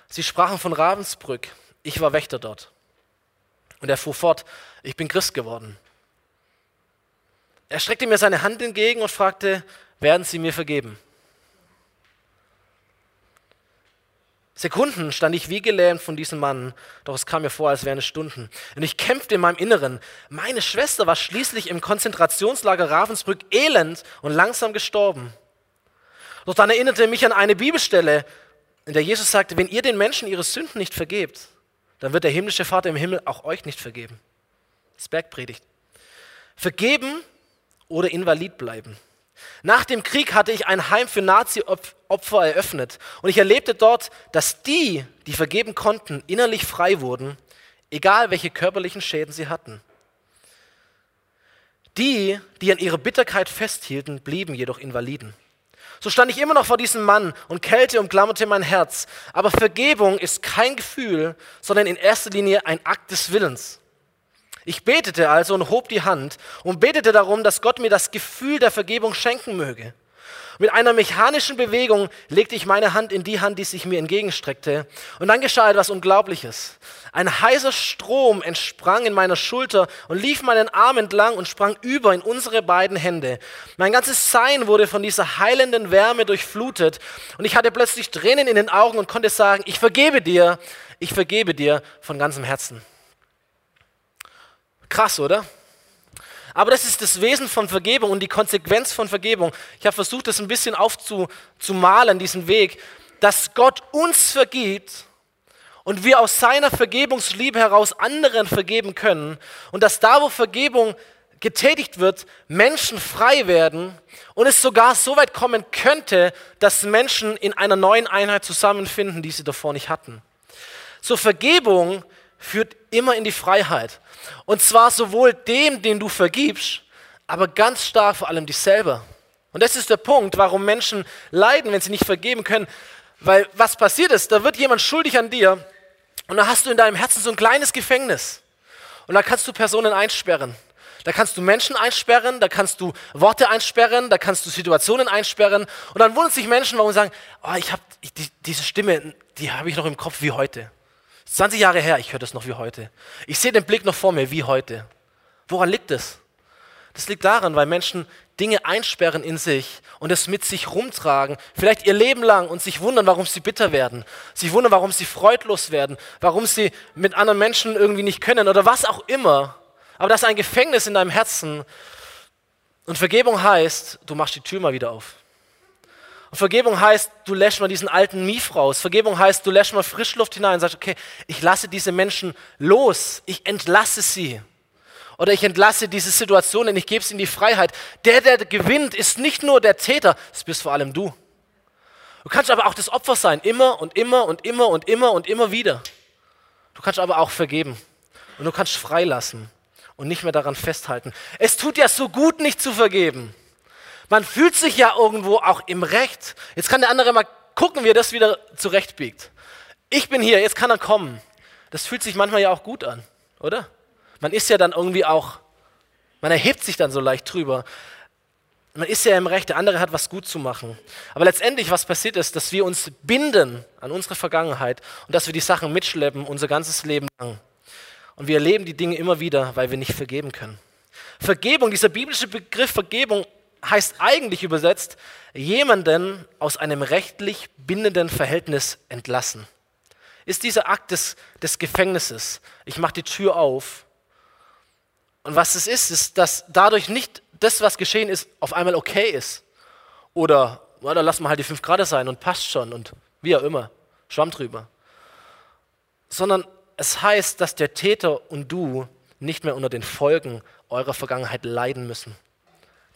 Sie sprachen von Ravensbrück, ich war Wächter dort. Und er fuhr fort, ich bin Christ geworden. Er streckte mir seine Hand entgegen und fragte, werden Sie mir vergeben? Sekunden stand ich wie gelähmt von diesem Mann, doch es kam mir vor, als wären es Stunden. Und ich kämpfte in meinem Inneren. Meine Schwester war schließlich im Konzentrationslager Ravensbrück elend und langsam gestorben. Doch dann erinnerte mich an eine Bibelstelle, in der Jesus sagte, wenn ihr den Menschen ihre Sünden nicht vergebt, dann wird der himmlische Vater im Himmel auch euch nicht vergeben. Das Bergpredigt. Vergeben oder invalid bleiben. Nach dem Krieg hatte ich ein Heim für Nazi-Opfer eröffnet und ich erlebte dort, dass die, die vergeben konnten, innerlich frei wurden, egal welche körperlichen Schäden sie hatten. Die, die an ihrer Bitterkeit festhielten, blieben jedoch Invaliden. So stand ich immer noch vor diesem Mann und Kälte umklammerte mein Herz. Aber Vergebung ist kein Gefühl, sondern in erster Linie ein Akt des Willens. Ich betete also und hob die Hand und betete darum, dass Gott mir das Gefühl der Vergebung schenken möge. Mit einer mechanischen Bewegung legte ich meine Hand in die Hand, die sich mir entgegenstreckte. Und dann geschah etwas Unglaubliches. Ein heißer Strom entsprang in meiner Schulter und lief meinen Arm entlang und sprang über in unsere beiden Hände. Mein ganzes Sein wurde von dieser heilenden Wärme durchflutet und ich hatte plötzlich Tränen in den Augen und konnte sagen, ich vergebe dir, ich vergebe dir von ganzem Herzen. Krass, oder? Aber das ist das Wesen von Vergebung und die Konsequenz von Vergebung. Ich habe versucht, das ein bisschen aufzumalen, diesen Weg, dass Gott uns vergibt und wir aus seiner Vergebungsliebe heraus anderen vergeben können und dass da, wo Vergebung getätigt wird, Menschen frei werden und es sogar so weit kommen könnte, dass Menschen in einer neuen Einheit zusammenfinden, die sie davor nicht hatten. So Vergebung führt immer in die Freiheit. Und zwar sowohl dem, den du vergibst, aber ganz stark vor allem dich selber. Und das ist der Punkt, warum Menschen leiden, wenn sie nicht vergeben können. Weil was passiert ist, da wird jemand schuldig an dir und da hast du in deinem Herzen so ein kleines Gefängnis. Und da kannst du Personen einsperren. Da kannst du Menschen einsperren, da kannst du Worte einsperren, da kannst du Situationen einsperren. Und dann wundern sich Menschen, warum sie sagen, oh, ich habe die, diese Stimme, die habe ich noch im Kopf wie heute. 20 Jahre her, ich höre das noch wie heute. Ich sehe den Blick noch vor mir wie heute. Woran liegt es? Das liegt daran, weil Menschen Dinge einsperren in sich und es mit sich rumtragen, vielleicht ihr Leben lang und sich wundern, warum sie bitter werden, sich wundern, warum sie freudlos werden, warum sie mit anderen Menschen irgendwie nicht können oder was auch immer. Aber das ist ein Gefängnis in deinem Herzen. Und Vergebung heißt, du machst die Tür mal wieder auf. Und Vergebung heißt, du lässt mal diesen alten Mief raus. Vergebung heißt, du lässt mal Frischluft hinein und sagst, okay, ich lasse diese Menschen los. Ich entlasse sie. Oder ich entlasse diese Situationen, ich gebe es in die Freiheit. Der, der gewinnt, ist nicht nur der Täter, das bist vor allem du. Du kannst aber auch das Opfer sein, immer und immer und immer und immer und immer wieder. Du kannst aber auch vergeben. Und du kannst freilassen und nicht mehr daran festhalten. Es tut ja so gut, nicht zu vergeben. Man fühlt sich ja irgendwo auch im Recht. Jetzt kann der andere mal gucken, wie er das wieder zurechtbiegt. Ich bin hier, jetzt kann er kommen. Das fühlt sich manchmal ja auch gut an, oder? Man ist ja dann irgendwie auch, man erhebt sich dann so leicht drüber. Man ist ja im Recht, der andere hat was gut zu machen. Aber letztendlich, was passiert ist, dass wir uns binden an unsere Vergangenheit und dass wir die Sachen mitschleppen unser ganzes Leben lang. Und wir erleben die Dinge immer wieder, weil wir nicht vergeben können. Vergebung, dieser biblische Begriff Vergebung heißt eigentlich übersetzt, jemanden aus einem rechtlich bindenden Verhältnis entlassen. Ist dieser Akt des, des Gefängnisses. Ich mache die Tür auf. Und was es ist, ist, dass dadurch nicht das, was geschehen ist, auf einmal okay ist. Oder, oder lass mal halt die fünf Grad sein und passt schon und wie auch immer, Schwamm drüber. Sondern es heißt, dass der Täter und du nicht mehr unter den Folgen eurer Vergangenheit leiden müssen.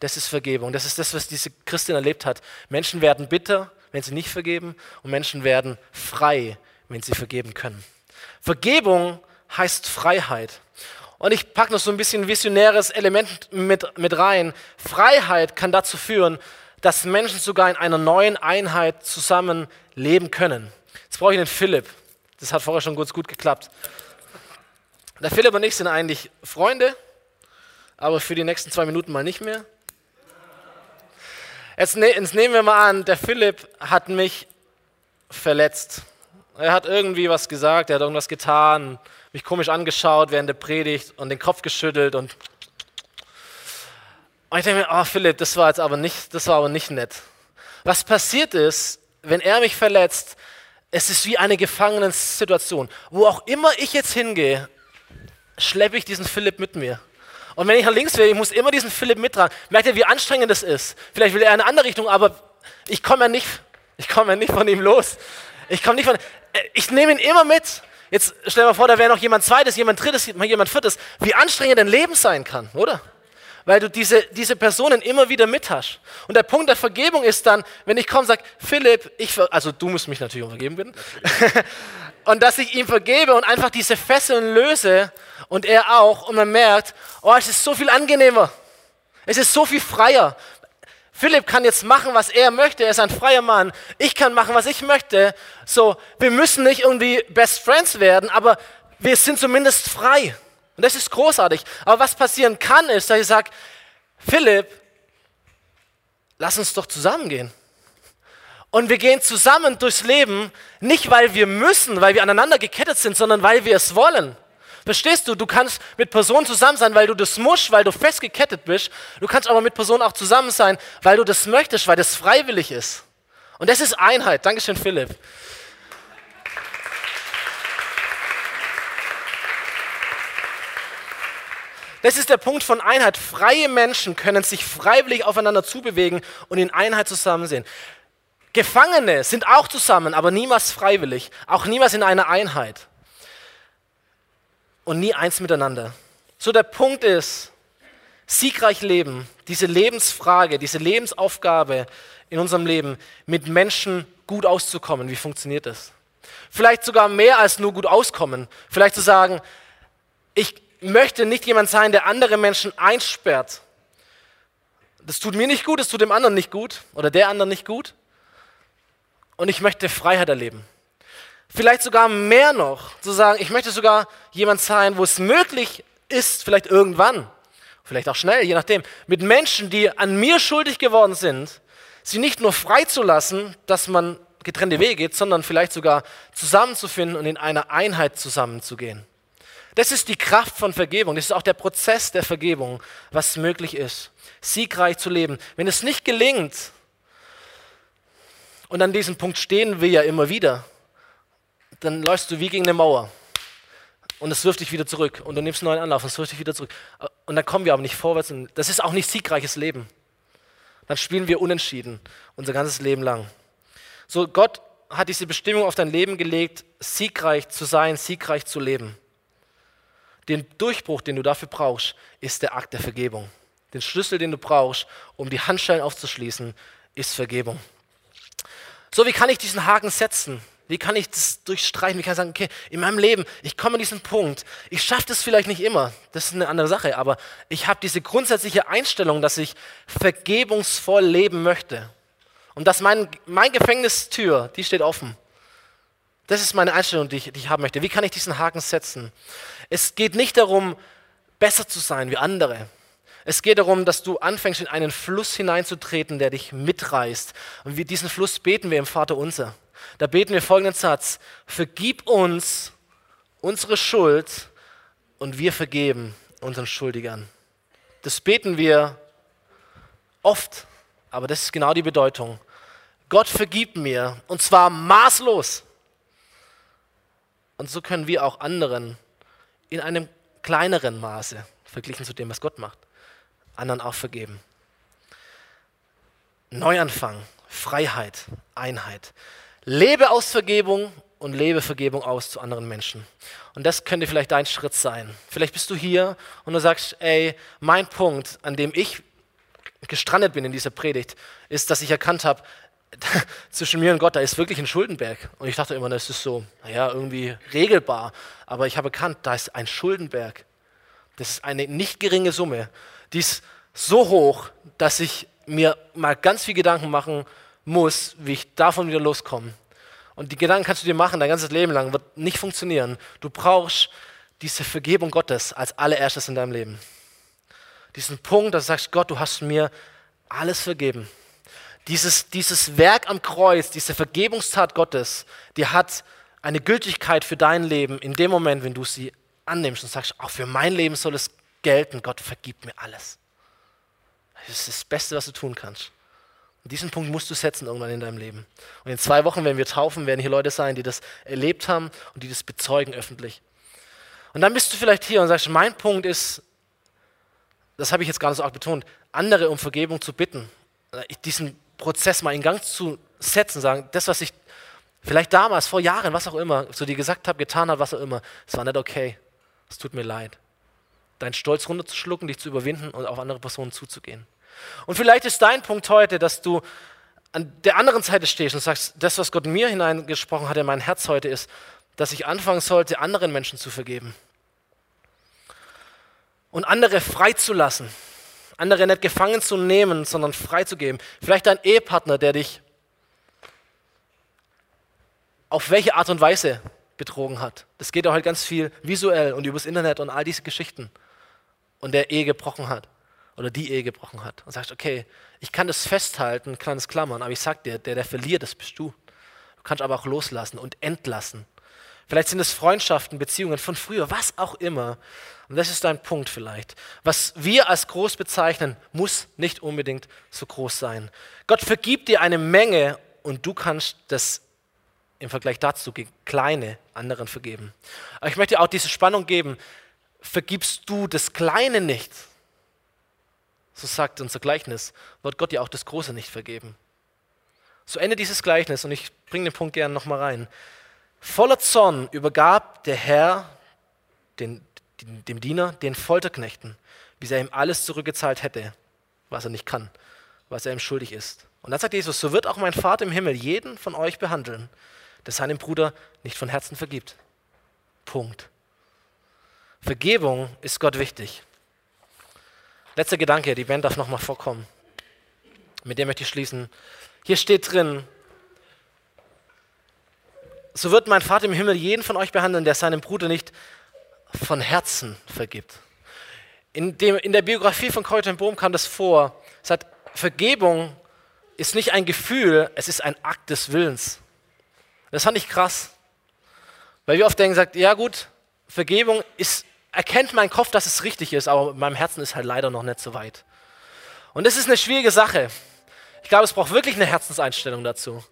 Das ist Vergebung. Das ist das, was diese Christin erlebt hat. Menschen werden bitter, wenn sie nicht vergeben, und Menschen werden frei, wenn sie vergeben können. Vergebung heißt Freiheit. Und ich packe noch so ein bisschen visionäres Element mit, mit rein. Freiheit kann dazu führen, dass Menschen sogar in einer neuen Einheit zusammen leben können. Jetzt brauche ich den Philipp. Das hat vorher schon kurz gut geklappt. Der Philipp und ich sind eigentlich Freunde, aber für die nächsten zwei Minuten mal nicht mehr. Jetzt, ne, jetzt nehmen wir mal an, der Philipp hat mich verletzt. Er hat irgendwie was gesagt, er hat irgendwas getan, mich komisch angeschaut während der Predigt und den Kopf geschüttelt und Und ich denke mir, oh Philipp, das war jetzt aber nicht, das war aber nicht nett. Was passiert ist, wenn er mich verletzt, es ist wie eine Gefangenensituation. Wo auch immer ich jetzt hingehe, schleppe ich diesen Philipp mit mir. Und wenn ich nach links will, ich muss immer diesen Philipp mittragen. Merkt ihr, wie anstrengend das ist? Vielleicht will er in eine andere Richtung, aber ich komme ja nicht, ich komme ja nicht von ihm los. Ich komme nicht von, äh, ich nehme ihn immer mit. Jetzt stell dir mal vor, da wäre noch jemand zweites, jemand drittes, jemand viertes. Wie anstrengend ein Leben sein kann, oder? Weil du diese, diese Personen immer wieder mit hast. Und der Punkt der Vergebung ist dann, wenn ich komme und sage, Philipp, ich, also du musst mich natürlich um vergeben bitten. und dass ich ihm vergebe und einfach diese Fesseln löse und er auch und man merkt, oh, es ist so viel angenehmer. Es ist so viel freier. Philipp kann jetzt machen, was er möchte. Er ist ein freier Mann. Ich kann machen, was ich möchte. So, wir müssen nicht irgendwie Best Friends werden, aber wir sind zumindest frei. Und das ist großartig. Aber was passieren kann, ist, dass ich sage, Philipp, lass uns doch zusammengehen. Und wir gehen zusammen durchs Leben, nicht weil wir müssen, weil wir aneinander gekettet sind, sondern weil wir es wollen. Verstehst du? Du kannst mit Personen zusammen sein, weil du das musst, weil du festgekettet bist. Du kannst aber mit Personen auch zusammen sein, weil du das möchtest, weil das freiwillig ist. Und das ist Einheit. Dankeschön, Philipp. Das ist der Punkt von Einheit. Freie Menschen können sich freiwillig aufeinander zubewegen und in Einheit zusammen sehen. Gefangene sind auch zusammen, aber niemals freiwillig, auch niemals in einer Einheit und nie eins miteinander. So der Punkt ist, siegreich leben, diese Lebensfrage, diese Lebensaufgabe in unserem Leben, mit Menschen gut auszukommen. Wie funktioniert das? Vielleicht sogar mehr als nur gut auskommen. Vielleicht zu sagen, ich möchte nicht jemand sein, der andere Menschen einsperrt. Das tut mir nicht gut, das tut dem anderen nicht gut oder der anderen nicht gut. Und ich möchte Freiheit erleben. Vielleicht sogar mehr noch, zu sagen, ich möchte sogar jemand sein, wo es möglich ist, vielleicht irgendwann, vielleicht auch schnell, je nachdem, mit Menschen, die an mir schuldig geworden sind, sie nicht nur freizulassen, dass man getrennte Wege geht, sondern vielleicht sogar zusammenzufinden und in einer Einheit zusammenzugehen. Das ist die Kraft von Vergebung. Das ist auch der Prozess der Vergebung, was möglich ist, siegreich zu leben. Wenn es nicht gelingt, und an diesem Punkt stehen wir ja immer wieder, dann läufst du wie gegen eine Mauer. Und es wirft dich wieder zurück. Und du nimmst einen neuen Anlauf und es wirft dich wieder zurück. Und dann kommen wir aber nicht vorwärts. Und das ist auch nicht siegreiches Leben. Dann spielen wir unentschieden unser ganzes Leben lang. So, Gott hat diese Bestimmung auf dein Leben gelegt, siegreich zu sein, siegreich zu leben. Den Durchbruch, den du dafür brauchst, ist der Akt der Vergebung. Den Schlüssel, den du brauchst, um die Handschellen aufzuschließen, ist Vergebung. So, wie kann ich diesen Haken setzen? Wie kann ich das durchstreichen? Wie kann ich sagen, okay, in meinem Leben, ich komme an diesen Punkt. Ich schaffe das vielleicht nicht immer. Das ist eine andere Sache. Aber ich habe diese grundsätzliche Einstellung, dass ich vergebungsvoll leben möchte. Und dass mein, mein Gefängnistür, die steht offen. Das ist meine Einstellung, die ich, die ich haben möchte. Wie kann ich diesen Haken setzen? Es geht nicht darum, besser zu sein wie andere. Es geht darum, dass du anfängst, in einen Fluss hineinzutreten, der dich mitreißt. Und wie diesen Fluss beten wir im Vater unser. Da beten wir folgenden Satz. Vergib uns unsere Schuld und wir vergeben unseren Schuldigern. Das beten wir oft, aber das ist genau die Bedeutung. Gott vergib mir und zwar maßlos. Und so können wir auch anderen in einem kleineren Maße, verglichen zu dem, was Gott macht, anderen auch vergeben. Neuanfang, Freiheit, Einheit. Lebe aus Vergebung und lebe Vergebung aus zu anderen Menschen. Und das könnte vielleicht dein Schritt sein. Vielleicht bist du hier und du sagst, ey, mein Punkt, an dem ich gestrandet bin in dieser Predigt, ist, dass ich erkannt habe, zwischen mir und Gott, da ist wirklich ein Schuldenberg. Und ich dachte immer, das ist so, naja, irgendwie regelbar. Aber ich habe erkannt, da ist ein Schuldenberg. Das ist eine nicht geringe Summe. Die ist so hoch, dass ich mir mal ganz viel Gedanken machen muss, wie ich davon wieder loskomme. Und die Gedanken kannst du dir machen, dein ganzes Leben lang, wird nicht funktionieren. Du brauchst diese Vergebung Gottes als allererstes in deinem Leben. Diesen Punkt, dass du sagst, Gott, du hast mir alles vergeben. Dieses, dieses Werk am Kreuz, diese Vergebungstat Gottes, die hat eine Gültigkeit für dein Leben in dem Moment, wenn du sie annimmst und sagst, auch für mein Leben soll es gelten. Gott vergibt mir alles. Das ist das Beste, was du tun kannst. Und diesen Punkt musst du setzen irgendwann in deinem Leben. Und in zwei Wochen, wenn wir taufen, werden hier Leute sein, die das erlebt haben und die das bezeugen öffentlich. Und dann bist du vielleicht hier und sagst, mein Punkt ist, das habe ich jetzt gerade so arg betont, andere um Vergebung zu bitten, diesen Prozess mal in Gang zu setzen, sagen, das, was ich vielleicht damals, vor Jahren, was auch immer, zu dir gesagt habe, getan habe, was auch immer, es war nicht okay. Es tut mir leid. Deinen Stolz runterzuschlucken, dich zu überwinden und auf andere Personen zuzugehen. Und vielleicht ist dein Punkt heute, dass du an der anderen Seite stehst und sagst, das, was Gott mir hineingesprochen hat in mein Herz heute, ist, dass ich anfangen sollte, anderen Menschen zu vergeben. Und andere freizulassen. Andere nicht gefangen zu nehmen, sondern freizugeben. Vielleicht dein Ehepartner, der dich auf welche Art und Weise betrogen hat. Das geht auch halt ganz viel visuell und übers Internet und all diese Geschichten. Und der Ehe gebrochen hat oder die Ehe gebrochen hat. Und sagst, okay, ich kann das festhalten, kann es klammern, aber ich sag dir, der, der verliert, das bist du. Du kannst aber auch loslassen und entlassen. Vielleicht sind es Freundschaften, Beziehungen von früher, was auch immer. Und das ist dein Punkt vielleicht. Was wir als groß bezeichnen, muss nicht unbedingt so groß sein. Gott vergibt dir eine Menge und du kannst das im Vergleich dazu kleine anderen vergeben. Aber ich möchte auch diese Spannung geben. Vergibst du das Kleine nicht, so sagt unser Gleichnis, wird Gott dir auch das Große nicht vergeben. So Ende dieses Gleichnis, und ich bringe den Punkt gerne nochmal rein. Voller Zorn übergab der Herr den, dem Diener den Folterknechten, bis er ihm alles zurückgezahlt hätte, was er nicht kann, was er ihm schuldig ist. Und dann sagt Jesus, so wird auch mein Vater im Himmel jeden von euch behandeln, der seinem Bruder nicht von Herzen vergibt. Punkt. Vergebung ist Gott wichtig. Letzter Gedanke, die Band darf nochmal vorkommen. Mit dem möchte ich schließen. Hier steht drin, so wird mein Vater im Himmel jeden von euch behandeln, der seinem Bruder nicht von Herzen vergibt. In, dem, in der Biografie von Corrie Bohm kam das vor. Es sagt, Vergebung ist nicht ein Gefühl, es ist ein Akt des Willens. Das fand ich krass. Weil wir oft denken, sagt, ja gut, Vergebung ist, erkennt mein Kopf, dass es richtig ist, aber meinem Herzen ist halt leider noch nicht so weit. Und das ist eine schwierige Sache. Ich glaube, es braucht wirklich eine Herzenseinstellung dazu.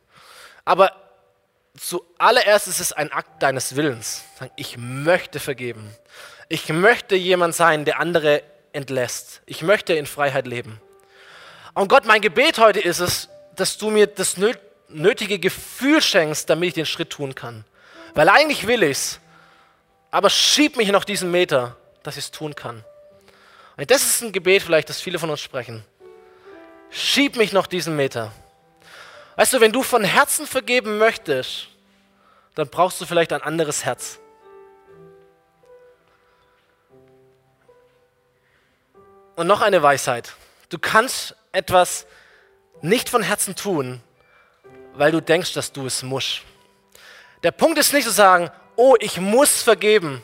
Aber zuallererst ist es ein Akt deines Willens. Ich möchte vergeben. Ich möchte jemand sein, der andere entlässt. Ich möchte in Freiheit leben. Und Gott, mein Gebet heute ist es, dass du mir das nötige Gefühl schenkst, damit ich den Schritt tun kann. Weil eigentlich will ich es, aber schieb mich noch diesen Meter, dass ich es tun kann. Und das ist ein Gebet vielleicht, das viele von uns sprechen. Schieb mich noch diesen Meter. Weißt du, wenn du von Herzen vergeben möchtest, dann brauchst du vielleicht ein anderes Herz. Und noch eine Weisheit. Du kannst etwas nicht von Herzen tun, weil du denkst, dass du es musst. Der Punkt ist nicht zu sagen, oh, ich muss vergeben.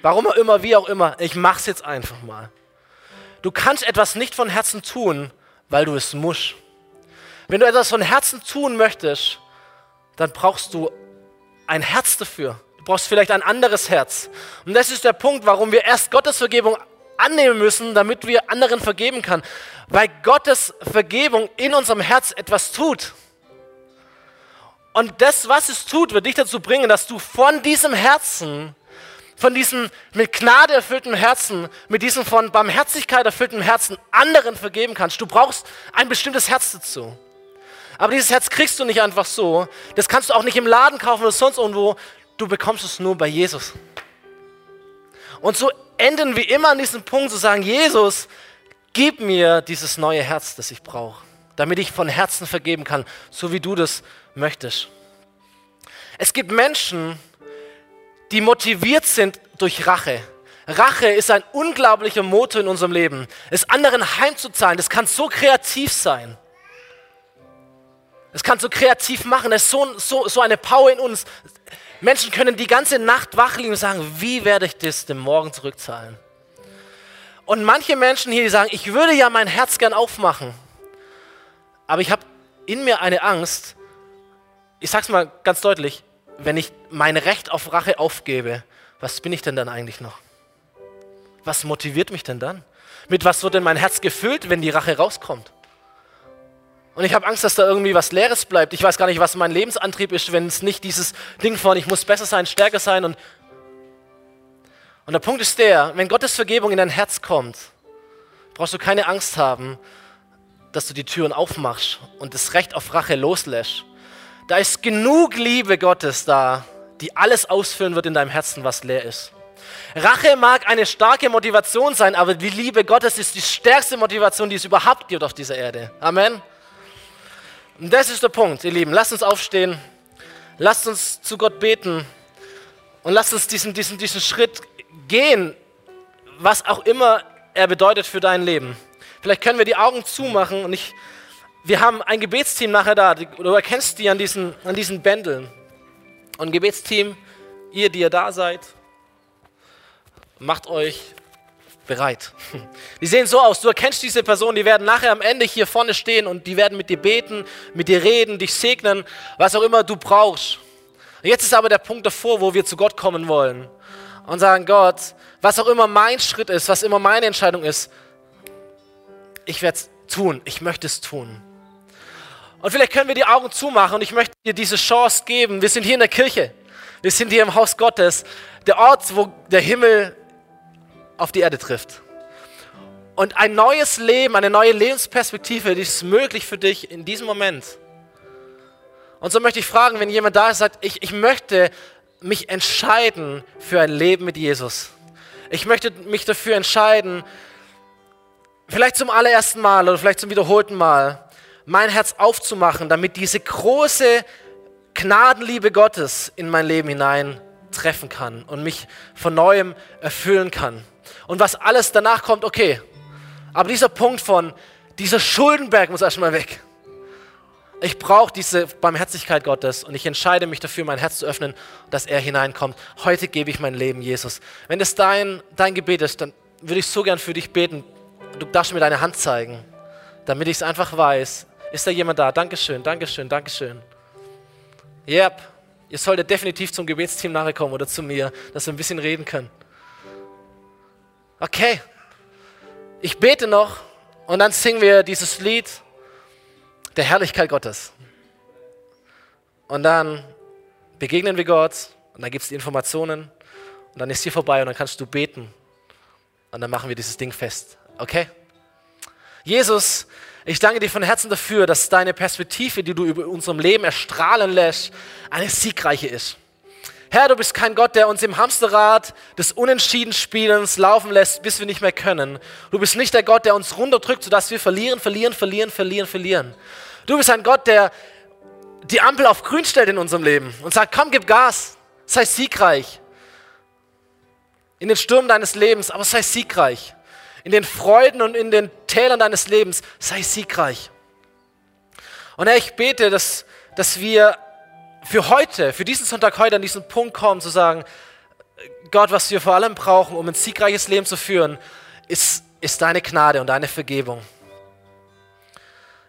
Warum auch immer, wie auch immer, ich mach's jetzt einfach mal. Du kannst etwas nicht von Herzen tun, weil du es musst. Wenn du etwas von Herzen tun möchtest, dann brauchst du ein Herz dafür. Du brauchst vielleicht ein anderes Herz. Und das ist der Punkt, warum wir erst Gottes Vergebung annehmen müssen, damit wir anderen vergeben können. Weil Gottes Vergebung in unserem Herz etwas tut. Und das, was es tut, wird dich dazu bringen, dass du von diesem Herzen, von diesem mit Gnade erfüllten Herzen, mit diesem von Barmherzigkeit erfüllten Herzen anderen vergeben kannst. Du brauchst ein bestimmtes Herz dazu. Aber dieses Herz kriegst du nicht einfach so. Das kannst du auch nicht im Laden kaufen oder sonst irgendwo. Du bekommst es nur bei Jesus. Und so enden wir immer an diesem Punkt zu sagen, Jesus, gib mir dieses neue Herz, das ich brauche, damit ich von Herzen vergeben kann, so wie du das möchtest. Es gibt Menschen, die motiviert sind durch Rache. Rache ist ein unglaublicher Motor in unserem Leben. Es anderen heimzuzahlen, das kann so kreativ sein. Es kann so kreativ machen, es ist so, so, so eine Power in uns. Menschen können die ganze Nacht wach liegen und sagen, wie werde ich das dem Morgen zurückzahlen? Und manche Menschen hier, die sagen, ich würde ja mein Herz gern aufmachen, aber ich habe in mir eine Angst, ich sage es mal ganz deutlich, wenn ich mein Recht auf Rache aufgebe, was bin ich denn dann eigentlich noch? was motiviert mich denn dann? Mit was wird denn mein Herz gefüllt, wenn die Rache rauskommt? Und ich habe Angst, dass da irgendwie was Leeres bleibt. Ich weiß gar nicht, was mein Lebensantrieb ist, wenn es nicht dieses Ding von, ich muss besser sein, stärker sein. Und, und der Punkt ist der, wenn Gottes Vergebung in dein Herz kommt, brauchst du keine Angst haben, dass du die Türen aufmachst und das Recht auf Rache loslässt. Da ist genug Liebe Gottes da, die alles ausfüllen wird in deinem Herzen, was leer ist. Rache mag eine starke Motivation sein, aber die Liebe Gottes ist die stärkste Motivation, die es überhaupt gibt auf dieser Erde. Amen. Und das ist der Punkt, ihr Lieben. Lasst uns aufstehen, lasst uns zu Gott beten und lasst uns diesen, diesen, diesen Schritt gehen, was auch immer er bedeutet für dein Leben. Vielleicht können wir die Augen zumachen und ich, wir haben ein Gebetsteam nachher da. Du erkennst die an diesen, an diesen Bändeln. Und ein Gebetsteam, ihr, die ihr da seid, macht euch bereit. Die sehen so aus, du erkennst diese Person, die werden nachher am Ende hier vorne stehen und die werden mit dir beten, mit dir reden, dich segnen, was auch immer du brauchst. Jetzt ist aber der Punkt davor, wo wir zu Gott kommen wollen und sagen, Gott, was auch immer mein Schritt ist, was immer meine Entscheidung ist, ich werde es tun, ich möchte es tun. Und vielleicht können wir die Augen zumachen und ich möchte dir diese Chance geben. Wir sind hier in der Kirche, wir sind hier im Haus Gottes, der Ort, wo der Himmel auf die Erde trifft. Und ein neues Leben, eine neue Lebensperspektive, die ist möglich für dich in diesem Moment. Und so möchte ich fragen, wenn jemand da ist, sagt, ich, ich möchte mich entscheiden für ein Leben mit Jesus. Ich möchte mich dafür entscheiden, vielleicht zum allerersten Mal oder vielleicht zum wiederholten Mal, mein Herz aufzumachen, damit diese große Gnadenliebe Gottes in mein Leben hinein treffen kann und mich von neuem erfüllen kann. Und was alles danach kommt, okay. Aber dieser Punkt von, dieser Schuldenberg muss erstmal weg. Ich brauche diese Barmherzigkeit Gottes und ich entscheide mich dafür, mein Herz zu öffnen, dass er hineinkommt. Heute gebe ich mein Leben Jesus. Wenn das dein, dein Gebet ist, dann würde ich so gern für dich beten. Du darfst mir deine Hand zeigen, damit ich es einfach weiß. Ist da jemand da? Dankeschön, Dankeschön, Dankeschön. Yep, ihr solltet definitiv zum Gebetsteam nachher kommen oder zu mir, dass wir ein bisschen reden können. Okay, ich bete noch und dann singen wir dieses Lied der Herrlichkeit Gottes. Und dann begegnen wir Gott und dann gibt es die Informationen und dann ist hier vorbei und dann kannst du beten und dann machen wir dieses Ding fest. Okay? Jesus, ich danke dir von Herzen dafür, dass deine Perspektive, die du über unserem Leben erstrahlen lässt, eine siegreiche ist. Herr, du bist kein Gott, der uns im Hamsterrad des Unentschiedenspielens laufen lässt, bis wir nicht mehr können. Du bist nicht der Gott, der uns runterdrückt, sodass wir verlieren, verlieren, verlieren, verlieren, verlieren. Du bist ein Gott, der die Ampel auf grün stellt in unserem Leben und sagt, komm, gib Gas, sei siegreich. In den Stürmen deines Lebens, aber sei siegreich. In den Freuden und in den Tälern deines Lebens, sei siegreich. Und Herr, ich bete, dass, dass wir für heute, für diesen Sonntag heute an diesen Punkt kommen, zu sagen, Gott, was wir vor allem brauchen, um ein siegreiches Leben zu führen, ist, ist deine Gnade und deine Vergebung.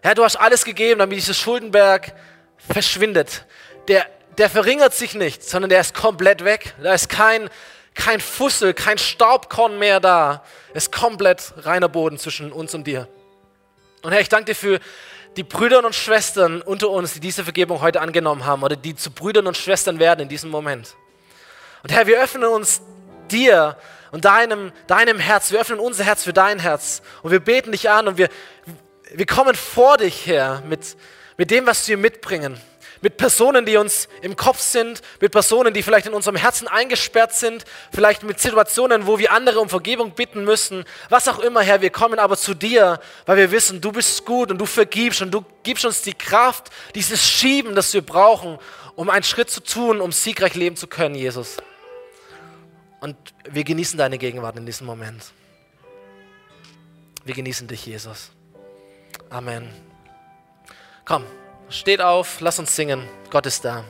Herr, du hast alles gegeben, damit dieser Schuldenberg verschwindet. Der, der verringert sich nicht, sondern der ist komplett weg. Da ist kein, kein Fussel, kein Staubkorn mehr da. Es ist komplett reiner Boden zwischen uns und dir. Und Herr, ich danke dir für die Brüder und Schwestern unter uns, die diese Vergebung heute angenommen haben oder die zu Brüdern und Schwestern werden in diesem Moment. Und Herr, wir öffnen uns dir und deinem, deinem Herz, wir öffnen unser Herz für dein Herz und wir beten dich an und wir, wir kommen vor dich her mit, mit dem, was wir mitbringen mit Personen, die uns im Kopf sind, mit Personen, die vielleicht in unserem Herzen eingesperrt sind, vielleicht mit Situationen, wo wir andere um Vergebung bitten müssen, was auch immer, Herr, wir kommen aber zu dir, weil wir wissen, du bist gut und du vergibst und du gibst uns die Kraft, dieses Schieben, das wir brauchen, um einen Schritt zu tun, um siegreich leben zu können, Jesus. Und wir genießen deine Gegenwart in diesem Moment. Wir genießen dich, Jesus. Amen. Komm. Steht auf, lass uns singen. Gott ist da.